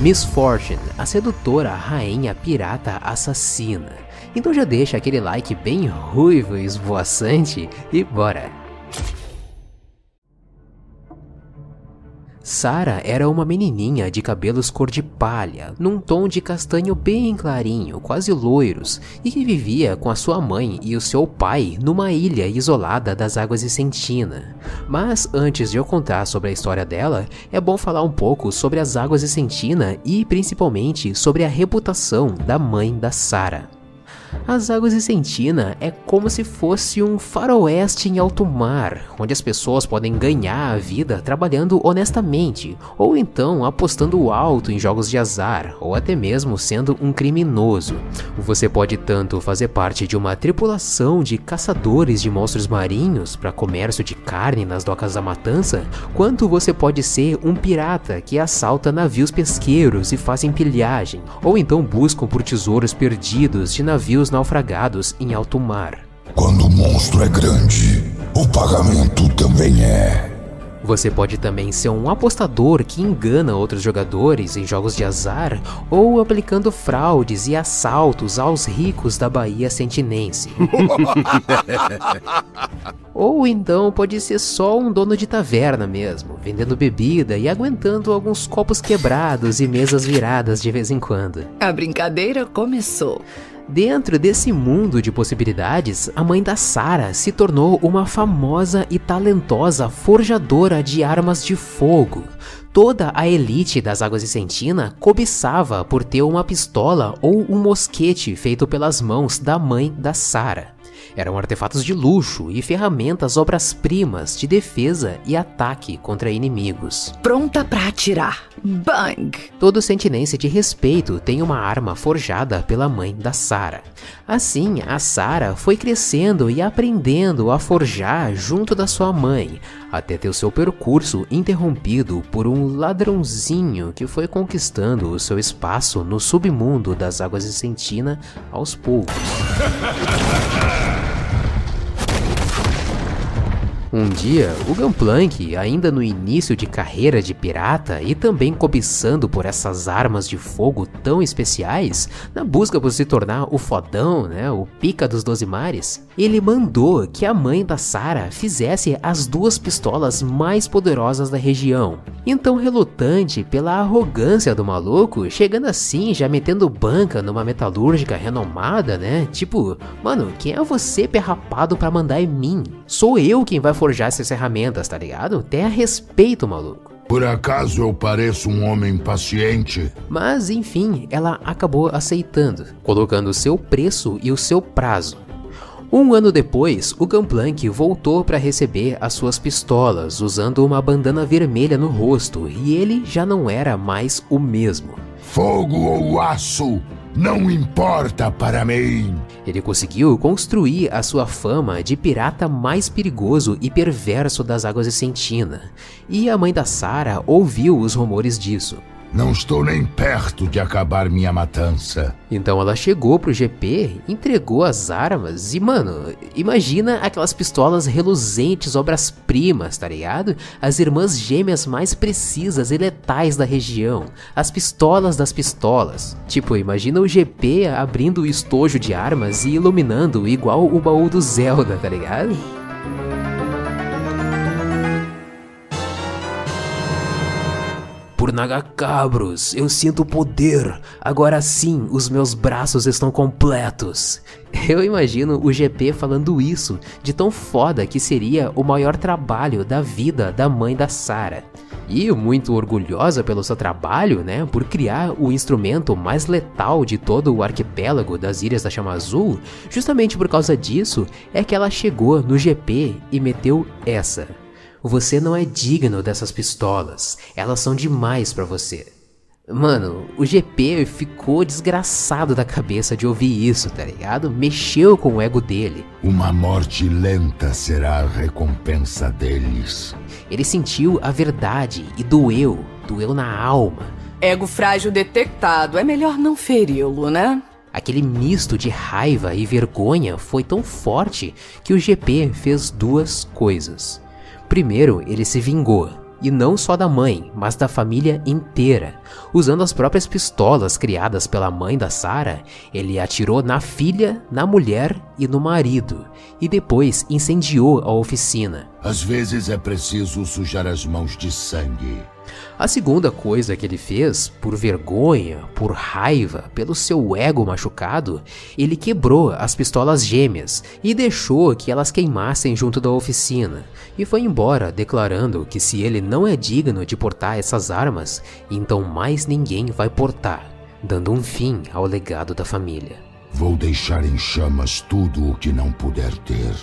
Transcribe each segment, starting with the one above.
Miss Fortune, a sedutora rainha pirata assassina. Então já deixa aquele like bem ruivo e esvoaçante e bora! Sara era uma menininha de cabelos cor de palha, num tom de castanho bem clarinho, quase loiros, e que vivia com a sua mãe e o seu pai numa ilha isolada das águas de Sentina. Mas antes de eu contar sobre a história dela, é bom falar um pouco sobre as águas de Sentina e principalmente sobre a reputação da mãe da Sara. As águas de Sentina é como se fosse um faroeste em alto mar, onde as pessoas podem ganhar a vida trabalhando honestamente, ou então apostando alto em jogos de azar, ou até mesmo sendo um criminoso. Você pode tanto fazer parte de uma tripulação de caçadores de monstros marinhos para comércio de carne nas docas da matança, quanto você pode ser um pirata que assalta navios pesqueiros e faz empilhagem, ou então buscam por tesouros perdidos de navios navios naufragados em alto mar. Quando o monstro é grande, o pagamento também é. Você pode também ser um apostador que engana outros jogadores em jogos de azar ou aplicando fraudes e assaltos aos ricos da Bahia Sentinense. ou então pode ser só um dono de taverna mesmo, vendendo bebida e aguentando alguns copos quebrados e mesas viradas de vez em quando. A brincadeira começou. Dentro desse mundo de possibilidades, a mãe da Sara se tornou uma famosa e talentosa forjadora de armas de fogo. Toda a elite das Águas de Sentina cobiçava por ter uma pistola ou um mosquete feito pelas mãos da mãe da Sara. Eram artefatos de luxo e ferramentas obras-primas de defesa e ataque contra inimigos. Pronta para atirar. Bang! Todo sentinense de respeito tem uma arma forjada pela mãe da Sara. Assim, a Sara foi crescendo e aprendendo a forjar junto da sua mãe, até ter o seu percurso interrompido por um ladrãozinho que foi conquistando o seu espaço no submundo das águas de Sentina aos poucos. Um dia, o Gunplank, ainda no início de carreira de pirata e também cobiçando por essas armas de fogo tão especiais, na busca por se tornar o fodão, né, o pica dos doze mares, ele mandou que a mãe da Sara fizesse as duas pistolas mais poderosas da região. Então, relutante pela arrogância do maluco, chegando assim, já metendo banca numa metalúrgica renomada, né? Tipo, mano, quem é você perrapado para mandar em mim? Sou eu quem vai forjar essas ferramentas, tá ligado? Tenha respeito, maluco. Por acaso eu pareço um homem paciente? Mas enfim, ela acabou aceitando, colocando seu preço e o seu prazo. Um ano depois, o Gangplank voltou para receber as suas pistolas, usando uma bandana vermelha no rosto, e ele já não era mais o mesmo. Fogo ou aço, não importa para mim. Ele conseguiu construir a sua fama de pirata mais perigoso e perverso das águas de Sentina, e a mãe da Sara ouviu os rumores disso. Não estou nem perto de acabar minha matança. Então ela chegou pro GP, entregou as armas e, mano, imagina aquelas pistolas reluzentes, obras-primas, tá ligado? As irmãs gêmeas mais precisas e letais da região. As pistolas das pistolas. Tipo, imagina o GP abrindo o estojo de armas e iluminando igual o baú do Zelda, tá ligado? Por Nagacabros, eu sinto poder. Agora sim, os meus braços estão completos. Eu imagino o GP falando isso, de tão foda que seria o maior trabalho da vida da mãe da Sara. E muito orgulhosa pelo seu trabalho, né, por criar o instrumento mais letal de todo o arquipélago das Ilhas da Chama Azul, justamente por causa disso é que ela chegou no GP e meteu essa. Você não é digno dessas pistolas. Elas são demais para você. Mano, o GP ficou desgraçado da cabeça de ouvir isso, tá ligado? Mexeu com o ego dele. Uma morte lenta será a recompensa deles. Ele sentiu a verdade e doeu, doeu na alma. Ego frágil detectado, é melhor não feri-lo, né? Aquele misto de raiva e vergonha foi tão forte que o GP fez duas coisas. Primeiro, ele se vingou. e não só da mãe, mas da família inteira. Usando as próprias pistolas criadas pela mãe da Sarah, ele atirou na filha, na mulher e no marido, e depois incendiou a oficina. Às vezes é preciso sujar as mãos de sangue. A segunda coisa que ele fez, por vergonha, por raiva, pelo seu ego machucado, ele quebrou as pistolas gêmeas e deixou que elas queimassem junto da oficina, e foi embora declarando que se ele não é digno de portar essas armas, então mais ninguém vai portar, dando um fim ao legado da família. Vou deixar em chamas tudo o que não puder ter.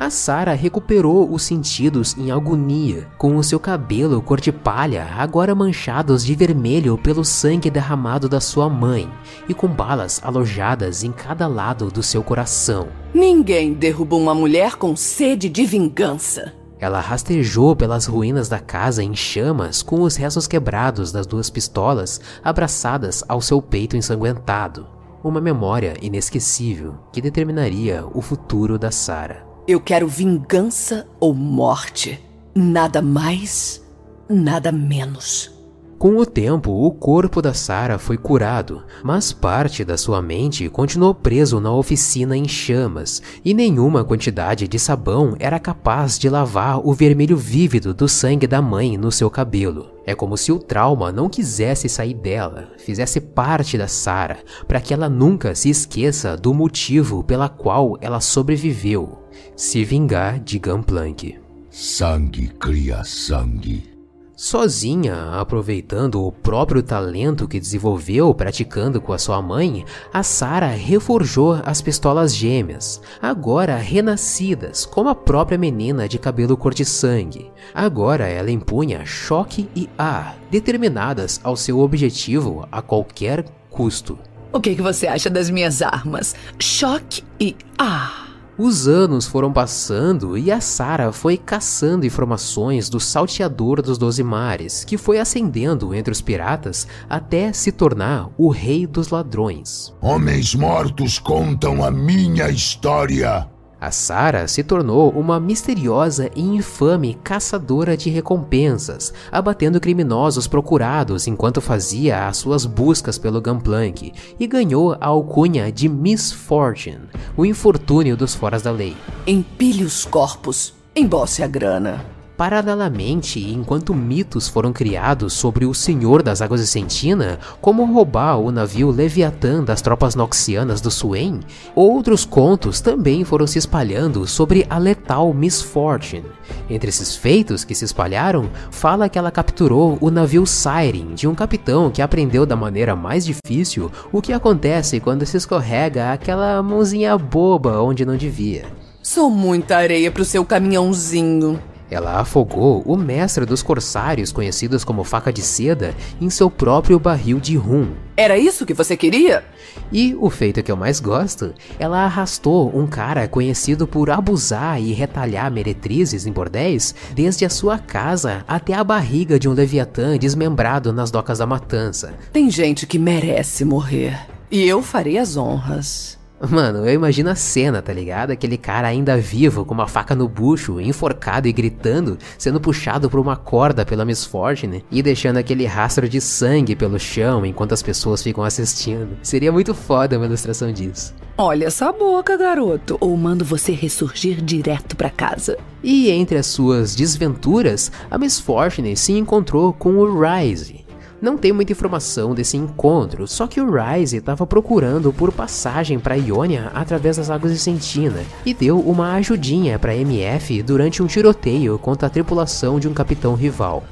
A Sarah recuperou os sentidos em agonia, com o seu cabelo cor de palha agora manchados de vermelho pelo sangue derramado da sua mãe e com balas alojadas em cada lado do seu coração. Ninguém derruba uma mulher com sede de vingança. Ela rastejou pelas ruínas da casa em chamas com os restos quebrados das duas pistolas abraçadas ao seu peito ensanguentado. Uma memória inesquecível que determinaria o futuro da Sarah. Eu quero vingança ou morte. Nada mais, nada menos. Com o tempo, o corpo da Sarah foi curado, mas parte da sua mente continuou preso na oficina em chamas, e nenhuma quantidade de sabão era capaz de lavar o vermelho vívido do sangue da mãe no seu cabelo. É como se o trauma não quisesse sair dela, fizesse parte da Sarah, para que ela nunca se esqueça do motivo pela qual ela sobreviveu. Se vingar de Gunplank. Sangue cria sangue. Sozinha, aproveitando o próprio talento que desenvolveu praticando com a sua mãe, a Sarah reforjou as pistolas gêmeas, agora renascidas como a própria menina de cabelo cor de sangue. Agora ela empunha choque e ar, determinadas ao seu objetivo a qualquer custo. O que, que você acha das minhas armas? Choque e ah! Os anos foram passando e a Sarah foi caçando informações do salteador dos Doze Mares, que foi ascendendo entre os piratas até se tornar o rei dos ladrões. Homens mortos contam a minha história. A Sarah se tornou uma misteriosa e infame caçadora de recompensas, abatendo criminosos procurados enquanto fazia as suas buscas pelo Gunplank, e ganhou a alcunha de Miss Fortune, o infortúnio dos foras da lei. Empilhe os corpos, embolse a grana. Paralelamente, enquanto mitos foram criados sobre o Senhor das Águas de Sentina, como roubar o navio Leviatã das tropas noxianas do Swain, outros contos também foram se espalhando sobre a letal Miss Fortune. Entre esses feitos que se espalharam, fala que ela capturou o navio Siren de um capitão que aprendeu da maneira mais difícil o que acontece quando se escorrega aquela mãozinha boba onde não devia. Sou muita areia pro seu caminhãozinho. Ela afogou o mestre dos corsários, conhecidos como Faca de Seda, em seu próprio barril de rum. Era isso que você queria? E o feito que eu mais gosto, ela arrastou um cara conhecido por abusar e retalhar meretrizes em bordéis desde a sua casa até a barriga de um leviatã desmembrado nas docas da matança. Tem gente que merece morrer. E eu farei as honras. Mano, eu imagino a cena, tá ligado? Aquele cara ainda vivo, com uma faca no bucho, enforcado e gritando, sendo puxado por uma corda pela Miss Fortune e deixando aquele rastro de sangue pelo chão enquanto as pessoas ficam assistindo. Seria muito foda uma ilustração disso. Olha essa boca, garoto, ou mando você ressurgir direto pra casa. E entre as suas desventuras, a Miss Fortune se encontrou com o Rise, não tem muita informação desse encontro, só que o Rise estava procurando por passagem para Ionia através das águas de Sentina e deu uma ajudinha para MF durante um tiroteio contra a tripulação de um capitão rival.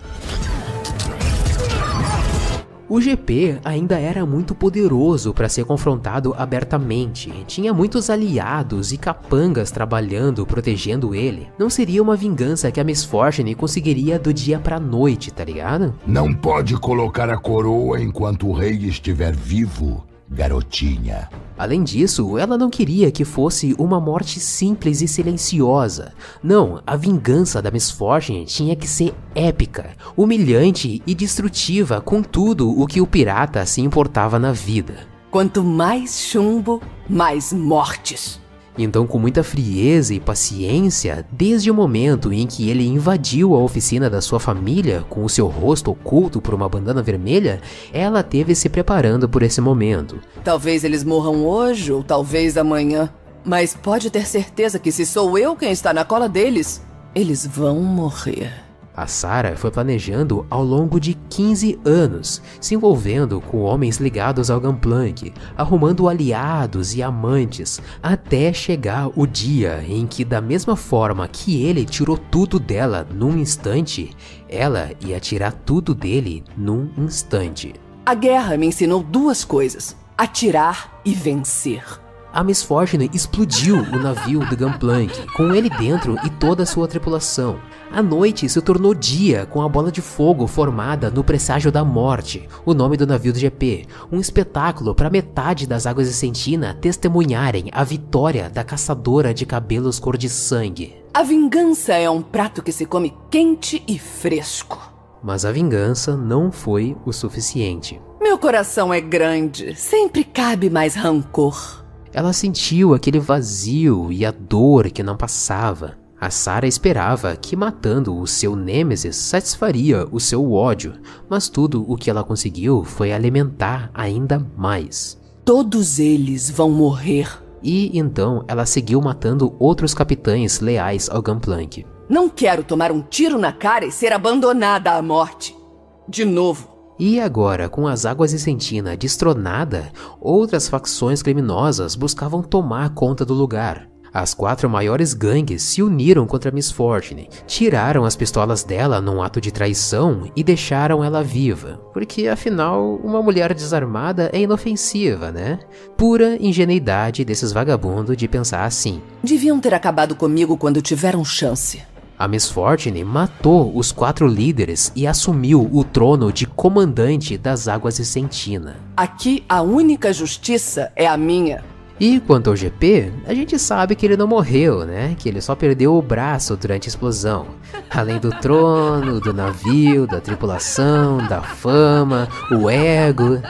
O GP ainda era muito poderoso para ser confrontado abertamente. Tinha muitos aliados e capangas trabalhando, protegendo ele. Não seria uma vingança que a Miss Fortune conseguiria do dia pra noite, tá ligado? Não pode colocar a coroa enquanto o rei estiver vivo garotinha. Além disso, ela não queria que fosse uma morte simples e silenciosa. Não, a vingança da Miss Fortune tinha que ser épica, humilhante e destrutiva com tudo o que o pirata se importava na vida. Quanto mais chumbo, mais mortes. Então, com muita frieza e paciência, desde o momento em que ele invadiu a oficina da sua família com o seu rosto oculto por uma bandana vermelha, ela teve se preparando por esse momento. Talvez eles morram hoje ou talvez amanhã. Mas pode ter certeza que se sou eu quem está na cola deles, eles vão morrer. A Sarah foi planejando ao longo de 15 anos, se envolvendo com homens ligados ao Gunplank, arrumando aliados e amantes, até chegar o dia em que, da mesma forma que ele tirou tudo dela num instante, ela ia tirar tudo dele num instante. A guerra me ensinou duas coisas: atirar e vencer. A Miss Fortune explodiu o navio do Gunplank, com ele dentro e toda a sua tripulação. A noite se tornou dia com a bola de fogo formada no presságio da morte, o nome do navio do GP, um espetáculo para metade das águas de Sentina testemunharem a vitória da caçadora de cabelos cor de sangue. A vingança é um prato que se come quente e fresco. Mas a vingança não foi o suficiente. Meu coração é grande, sempre cabe mais rancor. Ela sentiu aquele vazio e a dor que não passava. A Sarah esperava que matando o seu Nêmesis satisfaria o seu ódio, mas tudo o que ela conseguiu foi alimentar ainda mais. Todos eles vão morrer. E então ela seguiu matando outros capitães leais ao Gunplank. Não quero tomar um tiro na cara e ser abandonada à morte. De novo. E agora, com as águas de Sentina destronada, outras facções criminosas buscavam tomar conta do lugar. As quatro maiores gangues se uniram contra Miss Fortune, tiraram as pistolas dela num ato de traição e deixaram ela viva, porque afinal uma mulher desarmada é inofensiva, né? Pura ingenuidade desses vagabundos de pensar assim. Deviam ter acabado comigo quando tiveram chance. A Miss Fortune matou os quatro líderes e assumiu o trono de comandante das Águas de Sentina. Aqui a única justiça é a minha. E quanto ao GP, a gente sabe que ele não morreu, né? Que ele só perdeu o braço durante a explosão. Além do trono, do navio, da tripulação, da fama, o ego.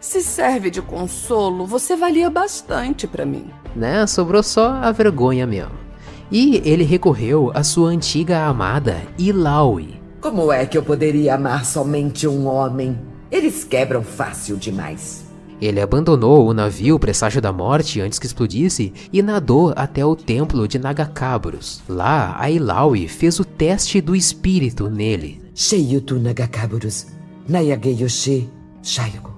Se serve de consolo, você valia bastante para mim. Né? Sobrou só a vergonha mesmo. E ele recorreu à sua antiga amada, Ilaui. Como é que eu poderia amar somente um homem? Eles quebram fácil demais. Ele abandonou o navio Presságio da Morte antes que explodisse e nadou até o templo de Nagakabros. Lá, a Ilaui fez o teste do espírito nele. Sheyutu Nagakabros, Nayageyoshi, Shaigo.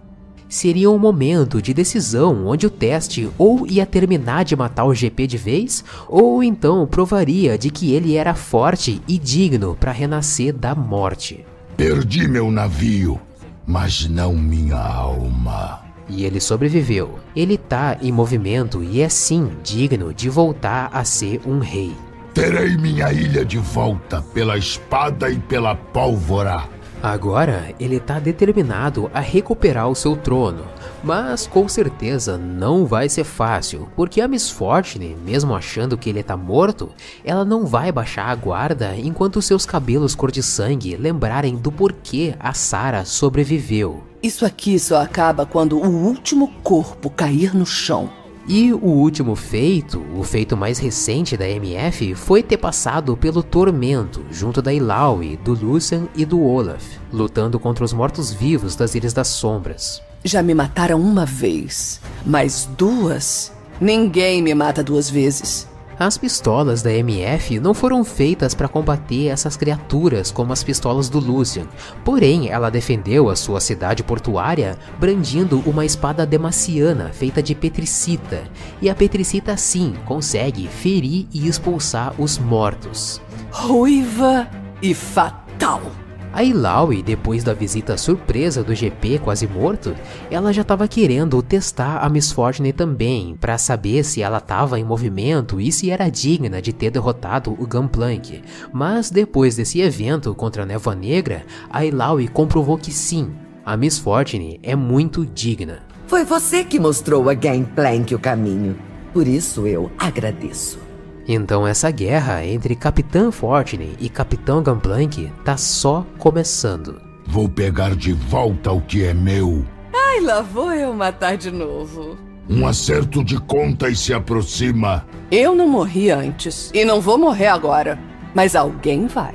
Seria um momento de decisão onde o teste ou ia terminar de matar o GP de vez, ou então provaria de que ele era forte e digno para renascer da morte. Perdi meu navio, mas não minha alma. E ele sobreviveu. Ele tá em movimento e é sim digno de voltar a ser um rei. Terei minha ilha de volta pela espada e pela pólvora. Agora ele tá determinado a recuperar o seu trono, mas com certeza não vai ser fácil, porque a Miss Fortune, mesmo achando que ele tá morto, ela não vai baixar a guarda enquanto seus cabelos cor de sangue lembrarem do porquê a Sarah sobreviveu. Isso aqui só acaba quando o último corpo cair no chão. E o último feito, o feito mais recente da MF, foi ter passado pelo Tormento, junto da Ilaui, do Lucian e do Olaf, lutando contra os mortos-vivos das Ilhas das Sombras. Já me mataram uma vez, mas duas? Ninguém me mata duas vezes. As pistolas da MF não foram feitas para combater essas criaturas como as pistolas do Lucian, porém ela defendeu a sua cidade portuária brandindo uma espada demaciana feita de petricita, e a petricita sim consegue ferir e expulsar os mortos. Ruiva e fatal. A Ilaui, depois da visita surpresa do GP quase morto, ela já estava querendo testar a Miss Fortune também, para saber se ela estava em movimento e se era digna de ter derrotado o Gunplank. Mas depois desse evento contra a Névoa Negra, a Ilaui comprovou que sim, a Miss Fortune é muito digna. Foi você que mostrou a Gangplank o caminho. Por isso eu agradeço. Então essa guerra entre Capitã Fortune e Capitão Gunplank tá só começando. Vou pegar de volta o que é meu. Ai, lá vou eu matar de novo. Um acerto de contas se aproxima. Eu não morri antes e não vou morrer agora, mas alguém vai.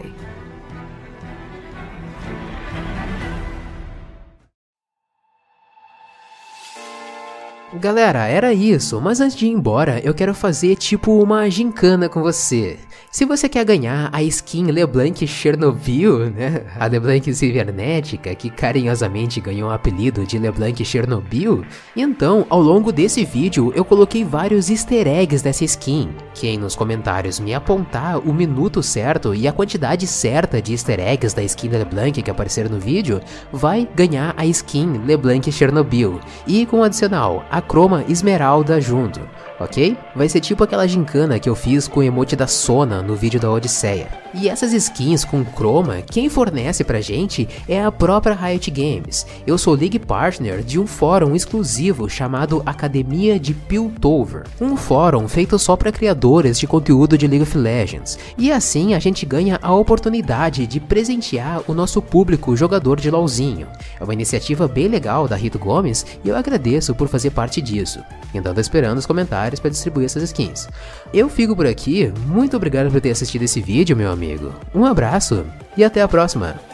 Galera, era isso, mas antes de ir embora, eu quero fazer tipo uma gincana com você. Se você quer ganhar a skin LeBlanc Chernobyl, né? A LeBlanc cibernética, que carinhosamente ganhou o apelido de LeBlanc Chernobyl, então, ao longo desse vídeo, eu coloquei vários easter eggs dessa skin. Quem nos comentários me apontar o minuto certo e a quantidade certa de easter eggs da skin LeBlanc que apareceram no vídeo, vai ganhar a skin LeBlanc Chernobyl. E com adicional, a croma esmeralda junto ok? Vai ser tipo aquela gincana que eu fiz com o emote da Sona no vídeo da Odisseia. E essas skins com chroma, quem fornece pra gente é a própria Riot Games. Eu sou League Partner de um fórum exclusivo chamado Academia de Piltover, um fórum feito só para criadores de conteúdo de League of Legends. E assim a gente ganha a oportunidade de presentear o nosso público jogador de LoLzinho. É uma iniciativa bem legal da Rito Gomes e eu agradeço por fazer parte disso. Então tô esperando os comentários para distribuir essas skins. Eu fico por aqui, muito obrigado por ter assistido esse vídeo, meu amigo. Um abraço e até a próxima!